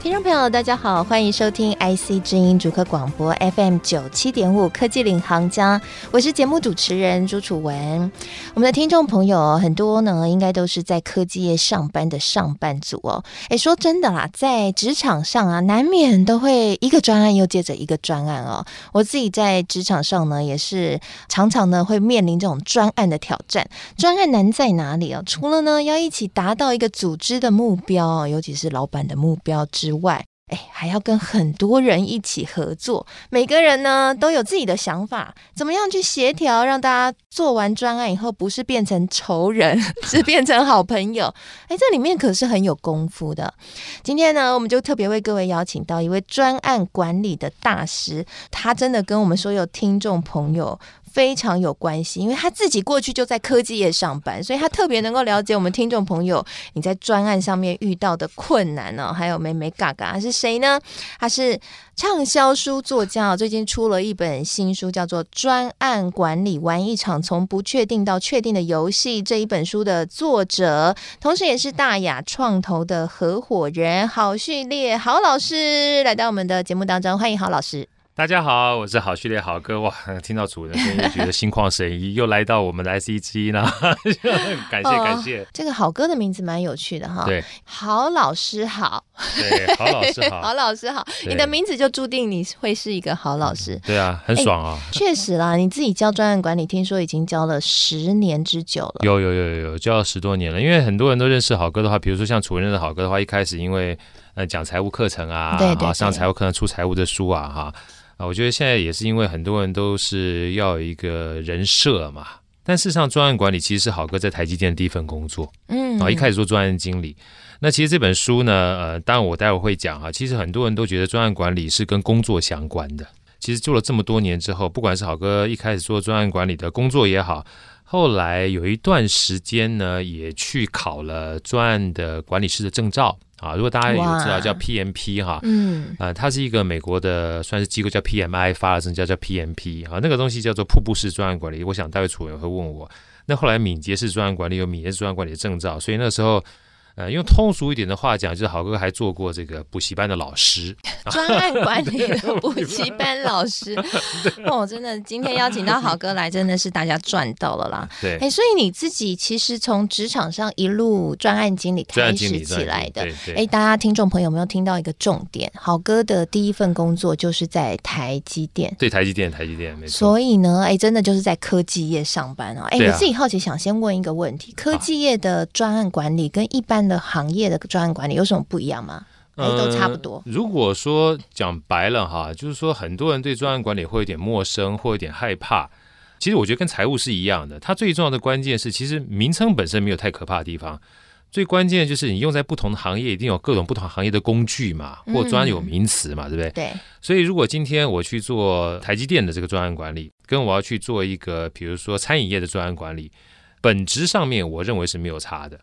听众朋友，大家好，欢迎收听 IC 之音主客广播 FM 九七点五科技领航家，我是节目主持人朱楚文。我们的听众朋友很多呢，应该都是在科技业上班的上班族哦。哎，说真的啦，在职场上啊，难免都会一个专案又接着一个专案哦。我自己在职场上呢，也是常常呢会面临这种专案的挑战。专案难在哪里哦？除了呢要一起达到一个组织的目标，尤其是老板的目标之之外，哎，还要跟很多人一起合作，每个人呢都有自己的想法，怎么样去协调，让大家做完专案以后不是变成仇人，是变成好朋友？哎，这里面可是很有功夫的。今天呢，我们就特别为各位邀请到一位专案管理的大师，他真的跟我们所有听众朋友非常有关系，因为他自己过去就在科技业上班，所以他特别能够了解我们听众朋友你在专案上面遇到的困难呢、哦，还有眉眉角角。他是谁呢？他是畅销书作家，最近出了一本新书，叫做《专案管理：玩一场从不确定到确定的游戏》。这一本书的作者，同时也是大雅创投的合伙人郝旭烈郝老师，来到我们的节目当中，欢迎郝老师。大家好，我是好序列好哥。哇，听到主人声音就觉得心旷神怡，又来到我们的 IC 之音了，感谢感谢。这个好哥的名字蛮有趣的哈，对，好老师好，对，好老师好，好老师好，你的名字就注定你会是一个好老师。对啊，很爽啊。确实啦，你自己教专案管理，听说已经教了十年之久了。有有有有有，教了十多年了。因为很多人都认识好哥的话，比如说像楚文认识好哥的话，一开始因为呃讲财务课程啊，对对对，上财务课程出财务的书啊，哈。啊，我觉得现在也是因为很多人都是要有一个人设嘛，但事实上专案管理其实是好哥在台积电的第一份工作，嗯，啊，一开始做专案经理。那其实这本书呢，呃，当然我待会会讲哈，其实很多人都觉得专案管理是跟工作相关的。其实做了这么多年之后，不管是好哥一开始做专案管理的工作也好，后来有一段时间呢，也去考了专案的管理师的证照。啊，如果大家有知道叫 PMP 哈，嗯，啊，它是一个美国的算是机构叫 PMI 发了证叫叫 PMP 啊，那个东西叫做瀑布式专案管理。我想待会楚文会问我，那后来敏捷式专案管理有敏捷式专案管理的证照，所以那时候。呃，用通俗一点的话讲，就是好哥还做过这个补习班的老师，专案管理的补习班老师。哦，真的，今天邀请到好哥来，真的是大家赚到了啦。对，哎，所以你自己其实从职场上一路专案经理开始起来的。哎，大家听众朋友有没有听到一个重点？好哥的第一份工作就是在台积电。对，台积电，台积电，没错。所以呢，哎，真的就是在科技业上班啊。哎，我自己好奇，想先问一个问题：科技业的专案管理跟一般的行业的专案管理有什么不一样吗？哎，都差不多。呃，如果说讲白了哈，就是说很多人对专案管理会有点陌生，或有点害怕。其实我觉得跟财务是一样的，它最重要的关键是，其实名称本身没有太可怕的地方。最关键就是你用在不同的行业，一定有各种不同行业的工具嘛，或专有名词嘛，嗯，对不对？对。所以如果今天我去做台积电的这个专案管理，跟我要去做一个比如说餐饮业的专案管理，本质上面我认为是没有差的。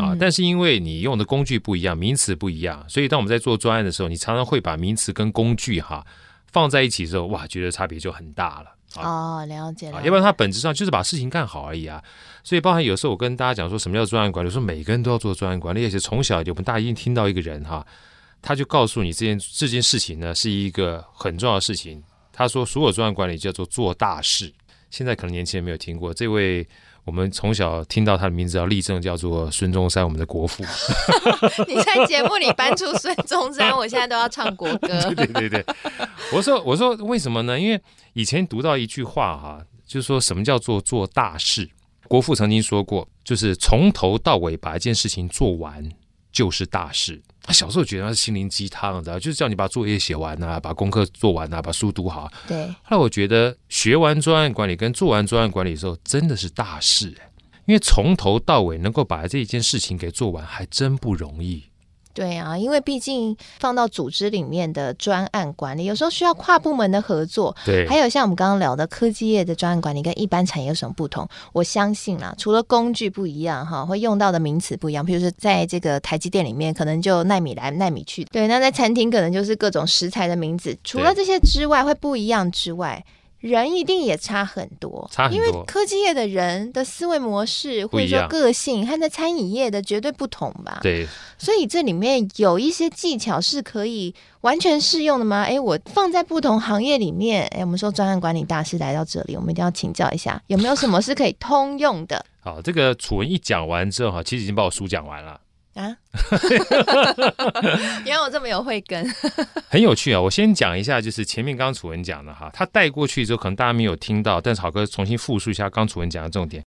啊，但是因为你用的工具不一样，名词不一样，所以当我们在做专案的时候，你常常会把名词跟工具哈放在一起之后，哇，觉得差别就很大了。哦，了解了。要不然它本质上就是把事情干好而已啊。所以包含有时候我跟大家讲说什么叫专案管理，说每个人都要做专案管理，而且从小我们大家一定听到一个人哈，他就告诉你这件这件事情呢是一个很重要的事情。他说所有专案管理叫做做大事。现在可能年轻人没有听过这位。我们从小听到他的名字叫立正，叫做孙中山，我们的国父。你在节目里搬出孙中山，我现在都要唱国歌。对对对，我说我说为什么呢？因为以前读到一句话哈，就是说什么叫做做大事。国父曾经说过，就是从头到尾把一件事情做完就是大事。他小时候觉得他是心灵鸡汤，你知道就是叫你把作业写完啊，把功课做完啊，把书读好。对。后来我觉得学完专案管理跟做完专案管理的时候，真的是大事，因为从头到尾能够把这一件事情给做完，还真不容易。对啊，因为毕竟放到组织里面的专案管理，有时候需要跨部门的合作。对，还有像我们刚刚聊的科技业的专案管理，跟一般产业有什么不同？我相信啦，除了工具不一样哈，会用到的名词不一样。比如说，在这个台积电里面，可能就奈米来奈米去。对，那在餐厅可能就是各种食材的名字。除了这些之外，会不一样之外。人一定也差很多，差很多，因为科技业的人的思维模式或者说个性，和在餐饮业的绝对不同吧？对，所以这里面有一些技巧是可以完全适用的吗？哎，我放在不同行业里面，哎，我们说专案管理大师来到这里，我们一定要请教一下，有没有什么是可以通用的？好，这个楚文一讲完之后，哈，其实已经把我书讲完了。啊，原来我这么有慧根，很有趣啊！我先讲一下，就是前面刚刚楚文讲的哈，他带过去之后，可能大家没有听到，但是好哥重新复述一下刚楚文讲的重点。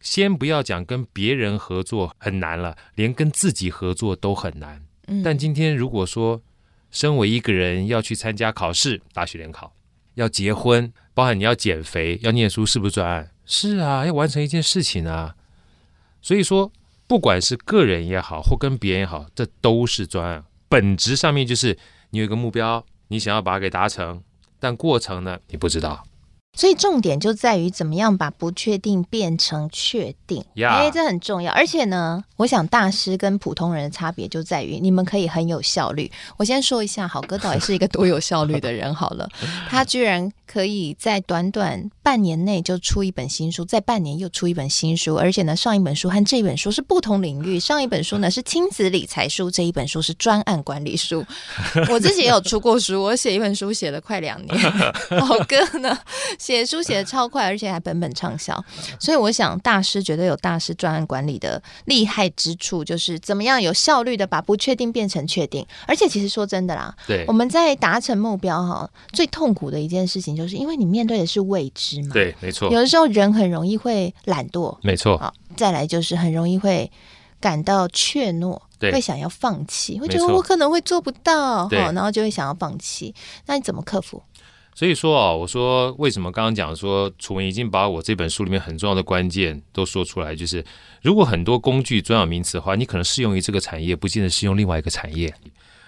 先不要讲跟别人合作很难了，连跟自己合作都很难。嗯，但今天如果说身为一个人要去参加考试，大学联考，要结婚，包含你要减肥，要念书，是不是专案？是啊，要完成一件事情啊。所以说。不管是个人也好，或跟别人也好，这都是专案。本质上面就是你有一个目标，你想要把它给达成，但过程呢，你不知道。所以重点就在于怎么样把不确定变成确定，哎这很重要。而且呢，我想大师跟普通人的差别就在于，你们可以很有效率。我先说一下，好哥到底是一个多有效率的人。好了，他居然可以在短短半年内就出一本新书，在半年又出一本新书，而且呢，上一本书和这一本书是不同领域。上一本书呢是亲子理财书，这一本书是专案管理书。我自己也有出过书，我写一本书写了快两年。好哥呢？写书写的超快，而且还本本畅销，所以我想大师绝对有大师专案管理的厉害之处，就是怎么样有效率的把不确定变成确定。而且其实说真的啦，对，我们在达成目标哈，最痛苦的一件事情就是因为你面对的是未知嘛，对，没错。有的时候人很容易会懒惰，没错。好，再来就是很容易会感到怯懦，对，会想要放弃，会觉得我可能会做不到，好，然后就会想要放弃。那你怎么克服？所以说啊，我说为什么刚刚讲说楚文已经把我这本书里面很重要的关键都说出来，就是如果很多工具专有名词的话，你可能适用于这个产业，不见得适用另外一个产业。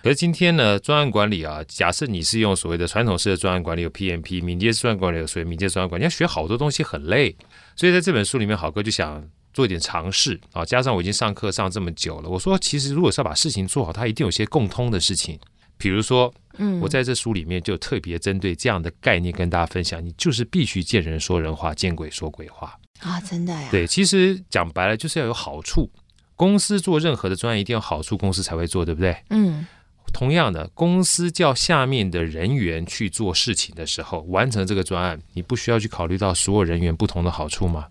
可是今天呢，专案管理啊，假设你是用所谓的传统式的专案管理，有 PMP，敏捷专案管理有所谓敏捷专案管理，你要学好多东西很累。所以在这本书里面，好哥就想做一点尝试啊，加上我已经上课上这么久了，我说其实如果是要把事情做好，它一定有些共通的事情。比如说，嗯，我在这书里面就特别针对这样的概念跟大家分享，你就是必须见人说人话，见鬼说鬼话啊！真的呀？对，其实讲白了就是要有好处。公司做任何的专案一定要好处，公司才会做，对不对？嗯。同样的，公司叫下面的人员去做事情的时候，完成这个专案，你不需要去考虑到所有人员不同的好处吗？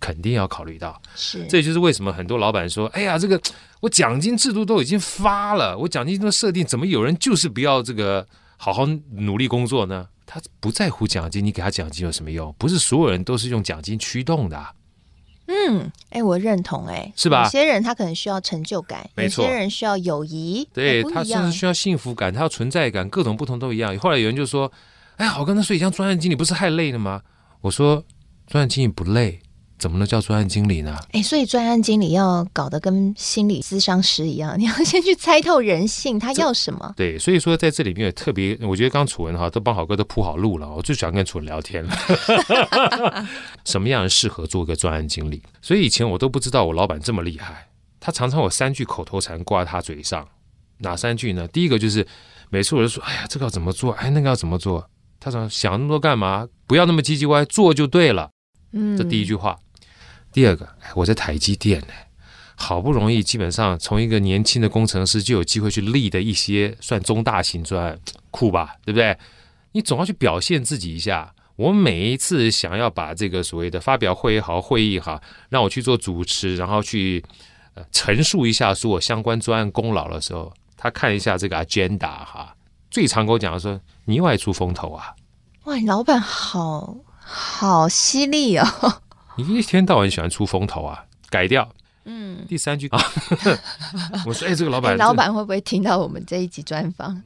肯定要考虑到，是，这就是为什么很多老板说：“哎呀，这个我奖金制度都已经发了，我奖金都设定，怎么有人就是不要这个好好努力工作呢？他不在乎奖金，你给他奖金有什么用？不是所有人都是用奖金驱动的。”嗯，哎，我认同，哎，是吧？有些人他可能需要成就感，没错，有些人需要友谊，对，他甚至需要幸福感，他要存在感，各种不同都一样。后来有人就说：“哎，好哥，那所以像专案经理不是太累了吗？”我说：“专案经理不累。”怎么能叫专案经理呢？哎，所以专案经理要搞得跟心理咨商师一样，你要先去猜透人性，他要什么？对，所以说在这里面也特别，我觉得刚楚文哈都帮好哥都铺好路了，我最喜欢跟楚文聊天了。什么样人适合做一个专案经理？所以以前我都不知道我老板这么厉害，他常常有三句口头禅挂在他嘴上，哪三句呢？第一个就是每次我就说，哎呀，这个要怎么做？哎，那个要怎么做？他说想那么多干嘛？不要那么唧唧歪，做就对了。嗯，这第一句话。第二个，我在台积电呢，好不容易基本上从一个年轻的工程师就有机会去立的一些算中大型专案，酷吧，对不对？你总要去表现自己一下。我每一次想要把这个所谓的发表会也好，会议哈，让我去做主持，然后去呃陈述一下说我相关专案功劳的时候，他看一下这个 agenda 哈，最常跟我讲的说你又爱出风头啊！哇，你老板好好犀利哦。你一天到晚喜欢出风头啊？改掉。嗯，第三句啊，我说，哎，这个老板，欸、老板会不会听到我们这一集专访？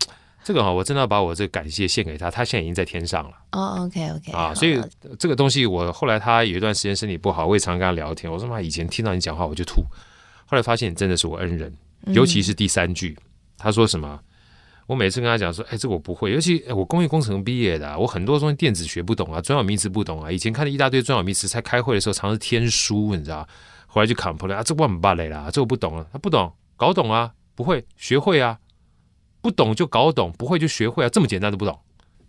这个哈，我真的要把我这个感谢献给他，他现在已经在天上了。哦，OK，OK，啊，所以这个东西，我后来他有一段时间身体不好，我也常跟他聊天。我说妈，以前听到你讲话我就吐，后来发现你真的是我恩人，尤其是第三句，嗯、他说什么？我每次跟他讲说，哎，这我不会，尤其我工业工程毕业的，我很多东西电子学不懂啊，专有名词不懂啊。以前看了一大堆专有名词，在开会的时候常是天书，你知道？后来就扛破了啊，这我很巴雷啦，这我不懂啊。他不懂，搞懂啊，不会学会啊，不懂就搞懂，不会就学会啊，这么简单都不懂。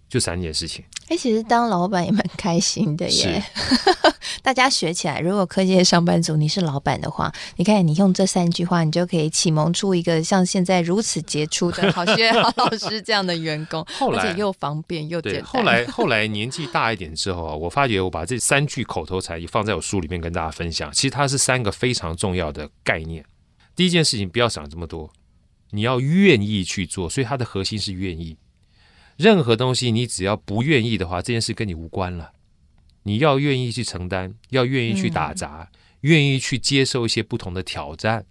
就三件事情。哎，其实当老板也蛮开心的耶。大家学起来，如果科技的上班族你是老板的话，你看你用这三句话，你就可以启蒙出一个像现在如此杰出的好学好老师这样的员工，后来而且又方便又简单。后来后来年纪大一点之后啊，我发觉我把这三句口头禅也放在我书里面跟大家分享。其实它是三个非常重要的概念。第一件事情，不要想这么多，你要愿意去做，所以它的核心是愿意。任何东西，你只要不愿意的话，这件事跟你无关了。你要愿意去承担，要愿意去打杂，愿意去接受一些不同的挑战，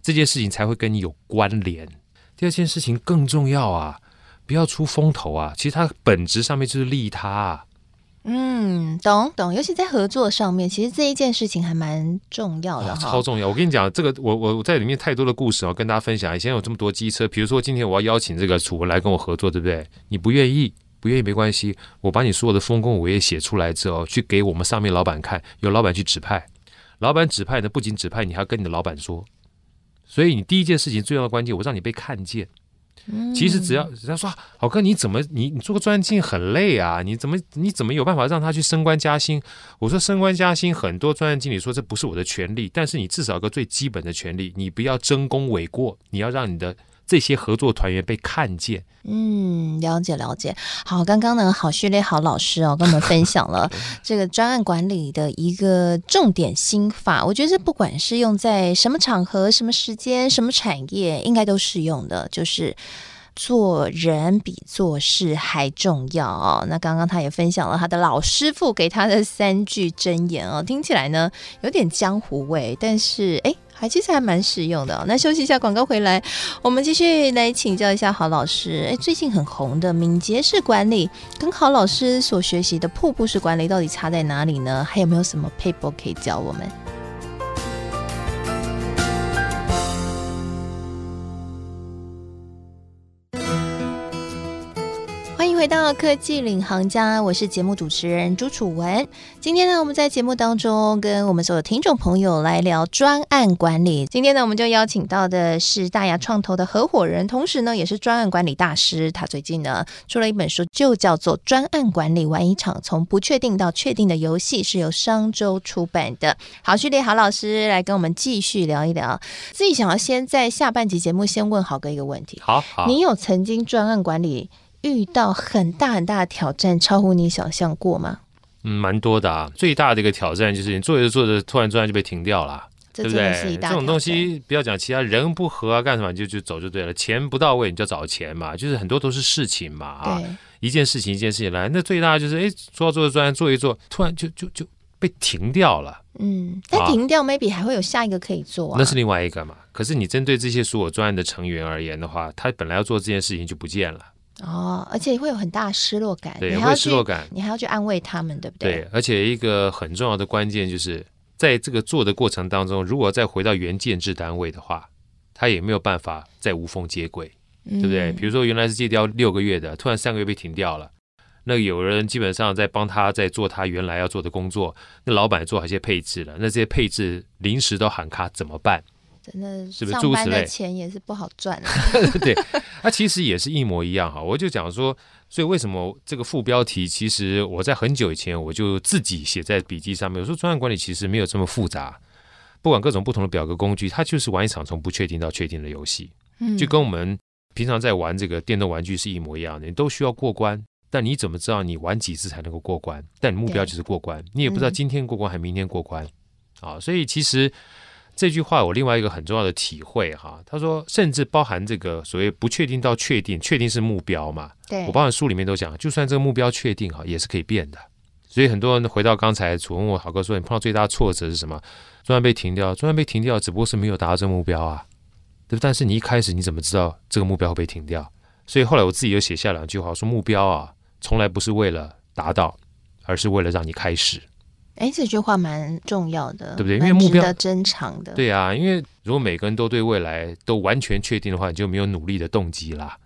这件事情才会跟你有关联。第二件事情更重要啊，不要出风头啊。其实它本质上面就是利他啊。嗯，懂懂，尤其在合作上面，其实这一件事情还蛮重要的，哦，超重要。我跟你讲，这个我我我在里面太多的故事要跟大家分享。以前有这么多机车，比如说今天我要邀请这个楚文来跟我合作，对不对？你不愿意，不愿意没关系，我把你所有的丰功伟业写出来之后，去给我们上面老板看，由老板去指派。老板指派呢，不仅指派，你还要跟你的老板说。所以你第一件事情最重要的关键，我让你被看见。其实只要人家说好哥，你怎么你你做个专案经理很累啊？你怎么你怎么有办法让他去升官加薪？我说升官加薪，很多专案经理说这不是我的权利，但是你至少有个最基本的权利，你不要争功诿过，你要让你的这些合作团员被看见。嗯，了解了解。好，刚刚呢，好序列好老师哦，跟我们分享了 这个专案管理的一个重点心法。我觉得不管是用在什么场合、什么时间、什么产业，应该都适用的，就是。做人比做事还重要哦。那刚刚他也分享了他的老师傅给他的三句箴言哦，听起来呢有点江湖味，但是哎，还其实还蛮实用的哦。那休息一下，广告回来，我们继续来请教一下郝老师。哎，最近很红的敏捷式管理，跟郝老师所学习的瀑布式管理到底差在哪里呢？还有没有什么撇步可以教我们？回到科技领航家，我是节目主持人朱楚文。今天呢，我们在节目当中跟我们所有听众朋友来聊专案管理。今天呢，我们就邀请到的是大牙创投的合伙人，同时呢，也是专案管理大师。他最近呢出了一本书，就叫做《专案管理玩一场：从不确定到确定的游戏》，是由商周出版的。郝旭烈郝老师来跟我们继续聊一聊。自己想要先在下半集节目先问郝哥一个问题：好，你有曾经专案管理？遇到很大很大的挑战，超乎你想象过吗？嗯，蛮多的啊。最大的一个挑战就是你做着做着，突然突然就被停掉了，对不对？这种东西不要讲其他人不和啊，干什么就就走就对了。钱不到位，你就找钱嘛，就是很多都是事情嘛啊。一件事情一件事情来，那最大的就是哎，做着做着专案做一做，突然就就就被停掉了。嗯，但停掉、啊、maybe 还会有下一个可以做啊。那是另外一个嘛。可是你针对这些所有专案的成员而言的话，他本来要做这件事情就不见了。哦，而且会有很大的失落感，对，会失落感，你还要去安慰他们，对不对？对，而且一个很重要的关键就是，在这个做的过程当中，如果再回到原建制单位的话，他也没有办法再无缝接轨，对不对？嗯、比如说原来是借调六个月的，突然三个月被停掉了，那有人基本上在帮他在做他原来要做的工作，那老板做好一些配置了，那这些配置临时都喊卡怎么办？真的是上班的钱也是不好赚啊。对，那其实也是一模一样哈。我就讲说，所以为什么这个副标题，其实我在很久以前我就自己写在笔记上面。我说专案管理其实没有这么复杂，不管各种不同的表格工具，它就是玩一场从不确定到确定的游戏。嗯，就跟我们平常在玩这个电动玩具是一模一样的，你都需要过关，但你怎么知道你玩几次才能够过关？但你目标就是过关，你也不知道今天过关还明天过关啊。所以其实。这句话我另外一个很重要的体会哈，他说甚至包含这个所谓不确定到确定，确定是目标嘛？对，我包含书里面都讲，就算这个目标确定哈，也是可以变的。所以很多人回到刚才楚文问我郝哥说，你碰到最大的挫折是什么？专案被停掉，专案被停掉，只不过是没有达到这个目标啊，对不？但是你一开始你怎么知道这个目标会被停掉？所以后来我自己又写下两句话，说目标啊，从来不是为了达到，而是为了让你开始。哎，这句话蛮重要的，对不对？因为目标的珍藏的，对啊，因为如果每个人都对未来都完全确定的话，你就没有努力的动机啦。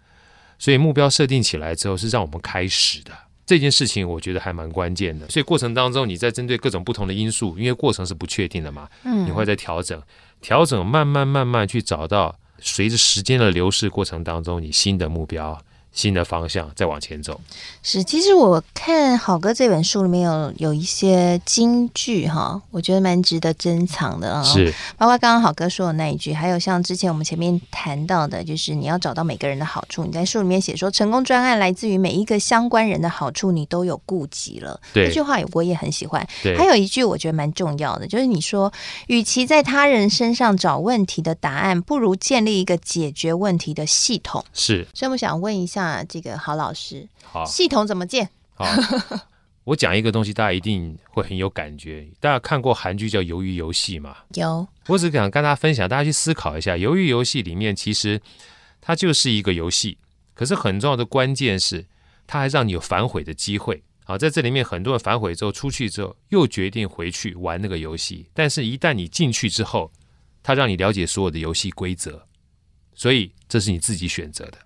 所以目标设定起来之后，是让我们开始的这件事情，我觉得还蛮关键的。所以过程当中，你在针对各种不同的因素，因为过程是不确定的嘛，嗯，你会在调整、调整，慢慢慢慢去找到，随着时间的流逝过程当中，你新的目标。新的方向再往前走，是。其实我看好哥这本书里面有有一些金句哈，我觉得蛮值得珍藏的啊。是，包括刚刚好哥说的那一句，还有像之前我们前面谈到的，就是你要找到每个人的好处。你在书里面写说，成功专案来自于每一个相关人的好处，你都有顾及了。对，这句话我也很喜欢。对，还有一句我觉得蛮重要的，就是你说，与其在他人身上找问题的答案，不如建立一个解决问题的系统。是。所以我想问一下。啊，这个郝老师，好，系统怎么建？好，我讲一个东西，大家一定会很有感觉。大家看过韩剧叫《鱿鱼游戏》吗？有。我只想跟大家分享，大家去思考一下，《鱿鱼游戏》里面其实它就是一个游戏，可是很重要的关键是，它还让你有反悔的机会。好，在这里面很多人反悔之后出去之后，又决定回去玩那个游戏。但是，一旦你进去之后，它让你了解所有的游戏规则，所以这是你自己选择的。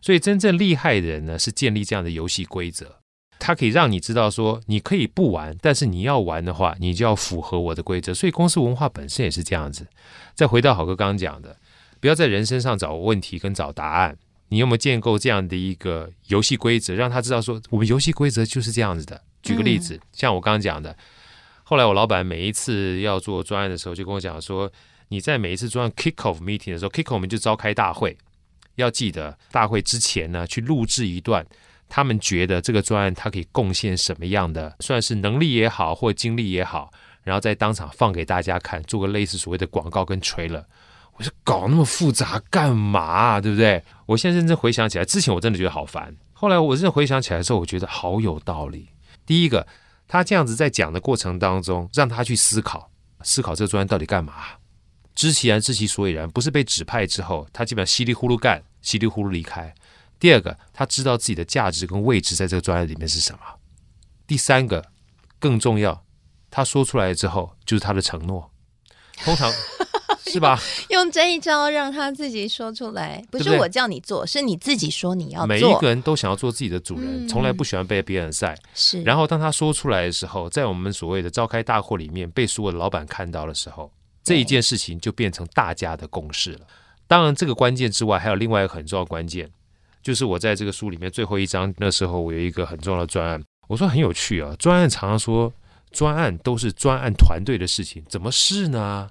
所以真正厉害的人呢，是建立这样的游戏规则，它可以让你知道说，你可以不玩，但是你要玩的话，你就要符合我的规则。所以公司文化本身也是这样子。再回到好哥刚刚讲的，不要在人身上找问题跟找答案，你有没有建构这样的一个游戏规则，让他知道说，我们游戏规则就是这样子的。举个例子，嗯、像我刚刚讲的，后来我老板每一次要做专案的时候，就跟我讲说，你在每一次专案 kick off meeting 的时候，kick off 我们就召开大会。要记得大会之前呢，去录制一段他们觉得这个专案它可以贡献什么样的，算是能力也好，或精力也好，然后在当场放给大家看，做个类似所谓的广告跟 trailer。我说搞那么复杂干嘛？对不对？我现在认真回想起来，之前我真的觉得好烦。后来我认真回想起来的时候，我觉得好有道理。第一个，他这样子在讲的过程当中，让他去思考，思考这个专案到底干嘛。知其然，知其所以然，不是被指派之后，他基本上稀里糊涂干，稀里糊涂离开。第二个，他知道自己的价值跟位置在这个专业里面是什么。第三个，更重要，他说出来之后就是他的承诺。通常 是吧？用这一招让他自己说出来，不是我叫你做，对对，是你自己说你要做。每一个人都想要做自己的主人，嗯、从来不喜欢被别人晒。是。然后当他说出来的时候，在我们所谓的召开大会里面，被所有的老板看到的时候。这一件事情就变成大家的共识了。当然，这个关键之外，还有另外一个很重要的关键，就是我在这个书里面最后一章，那时候我有一个很重要的专案，我说很有趣啊。专案常常说专案都是专案团队的事情，怎么是呢？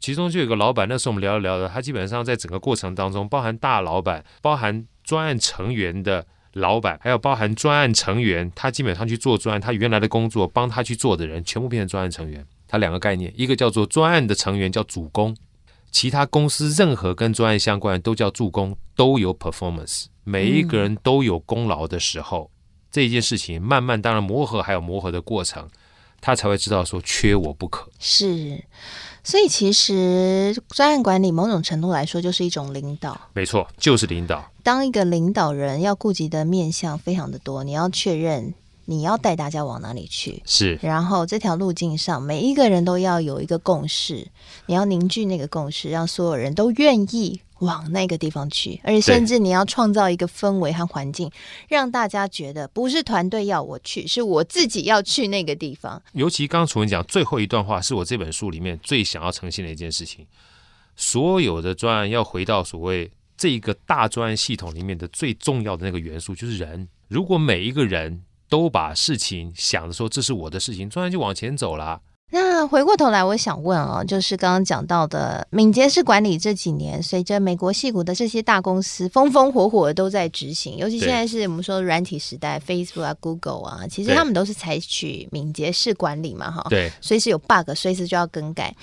其中就有个老板，那时候我们聊着聊着，他基本上在整个过程当中，包含大老板，包含专案成员的老板，还有包含专案成员，他基本上去做专案，他原来的工作帮他去做的人，全部变成专案成员。他两个概念，一个叫做专案的成员叫主攻，其他公司任何跟专案相关的都叫助攻，都有 performance，每一个人都有功劳的时候，嗯、这件事情慢慢当然磨合还有磨合的过程，他才会知道说缺我不可。是，所以其实专案管理某种程度来说就是一种领导，没错，就是领导。当一个领导人要顾及的面向非常的多，你要确认。你要带大家往哪里去？是，然后这条路径上，每一个人都要有一个共识，你要凝聚那个共识，让所有人都愿意往那个地方去，而且甚至你要创造一个氛围和环境，让大家觉得不是团队要我去，是我自己要去那个地方。尤其刚刚楚文讲最后一段话，是我这本书里面最想要呈现的一件事情。所有的专案要回到所谓这一个大专案系统里面的最重要的那个元素，就是人。如果每一个人都把事情想着说，这是我的事情，突然就往前走了。那回过头来，我想问哦，就是刚刚讲到的敏捷式管理这几年，随着美国戏股的这些大公司风风火火的都在执行，尤其现在是我们说软体时代，Facebook 啊、Google 啊，其实他们都是采取敏捷式管理嘛，哈，对，随时有 bug，随时就要更改。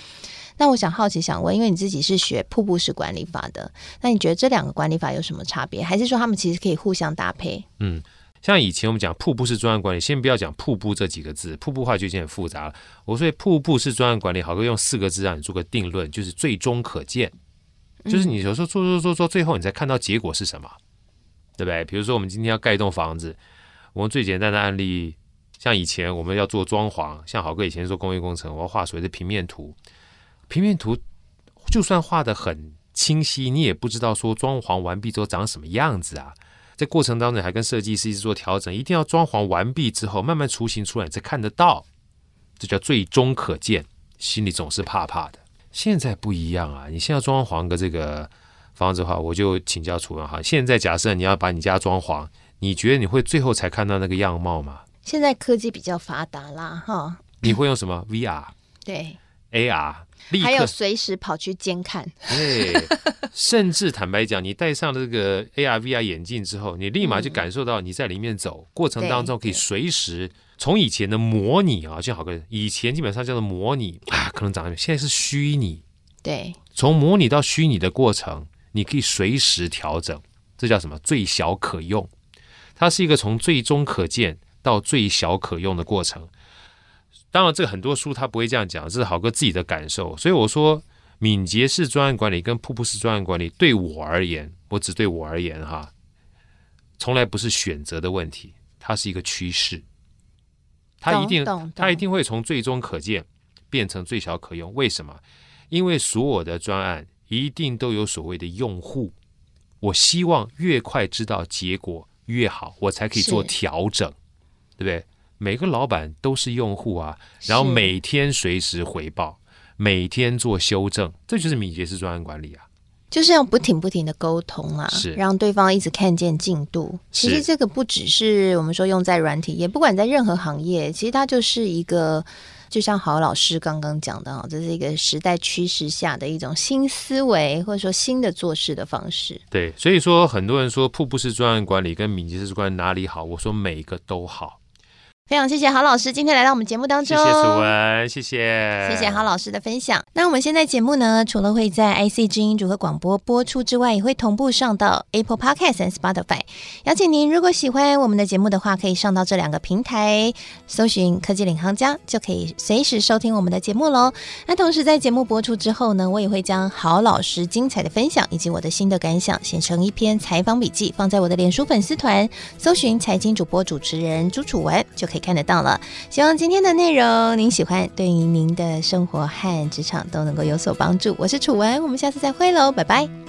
那我想好奇想问，因为你自己是学瀑布式管理法的，那你觉得这两个管理法有什么差别？还是说他们其实可以互相搭配？嗯。像以前我们讲瀑布式专案管理，先不要讲瀑布这几个字，瀑布化就已经很复杂了。我说瀑布式专案管理，好哥用四个字让你做个定论，就是最终可见，就是你有时候做做做做，最后你才看到结果是什么，对不对？比如说我们今天要盖一栋房子，我们最简单的案例，像以前我们要做装潢，像好哥以前做工业工程，我要画所谓的平面图，平面图就算画的很清晰，你也不知道说装潢完毕之后长什么样子啊。在过程当中还跟设计师一直做调整，一定要装潢完毕之后，慢慢雏形出来，你才看得到，这叫最终可见。心里总是怕怕的。现在不一样啊！你现在装潢个这个房子的话，我就请教楚文哈。现在假设你要把你家装潢，你觉得你会最后才看到那个样貌吗？现在科技比较发达啦，哈。你会用什么 VR？对，AR。还有随时跑去监看，对，甚至坦白讲，你戴上了这个 AR、VR 眼镜之后，你立马就感受到你在里面走、嗯、过程当中可以随时从以前的模拟啊，就好个以前基本上叫做模拟啊，可能长得现在是虚拟，对，从模拟到虚拟的过程，你可以随时调整，这叫什么？最小可用，它是一个从最终可见到最小可用的过程。当然，这个很多书他不会这样讲，这是好哥自己的感受。所以我说，敏捷式专案管理跟瀑布式专案管理，对我而言，我只对我而言哈，从来不是选择的问题，它是一个趋势。它一定，它一定会从最终可见变成最小可用。为什么？因为所有的专案一定都有所谓的用户，我希望越快知道结果越好，我才可以做调整，对不对？每个老板都是用户啊，然后每天随时回报，每天做修正，这就是敏捷式专案管理啊，就是要不停不停的沟通啊，是让对方一直看见进度。其实这个不只是我们说用在软体，也不管在任何行业，其实它就是一个，就像郝老师刚刚讲的啊，这是一个时代趋势下的一种新思维，或者说新的做事的方式。对，所以说很多人说瀑布式专案管理跟敏捷式管理哪里好？我说每一个都好。非常谢谢郝老师今天来到我们节目当中，谢谢楚文，谢谢，谢谢郝老师的分享。那我们现在节目呢，除了会在 IC 之音组合广播播出之外，也会同步上到 Apple Podcast 和 Spotify。邀请您，如果喜欢我们的节目的话，可以上到这两个平台，搜寻“科技领航家”，就可以随时收听我们的节目喽。那同时在节目播出之后呢，我也会将郝老师精彩的分享以及我的新的感想写成一篇采访笔记，放在我的脸书粉丝团，搜寻“财经主播主持人朱楚文”就可以。看得到了，希望今天的内容您喜欢，对于您的生活和职场都能够有所帮助。我是楚文，我们下次再会喽，拜拜。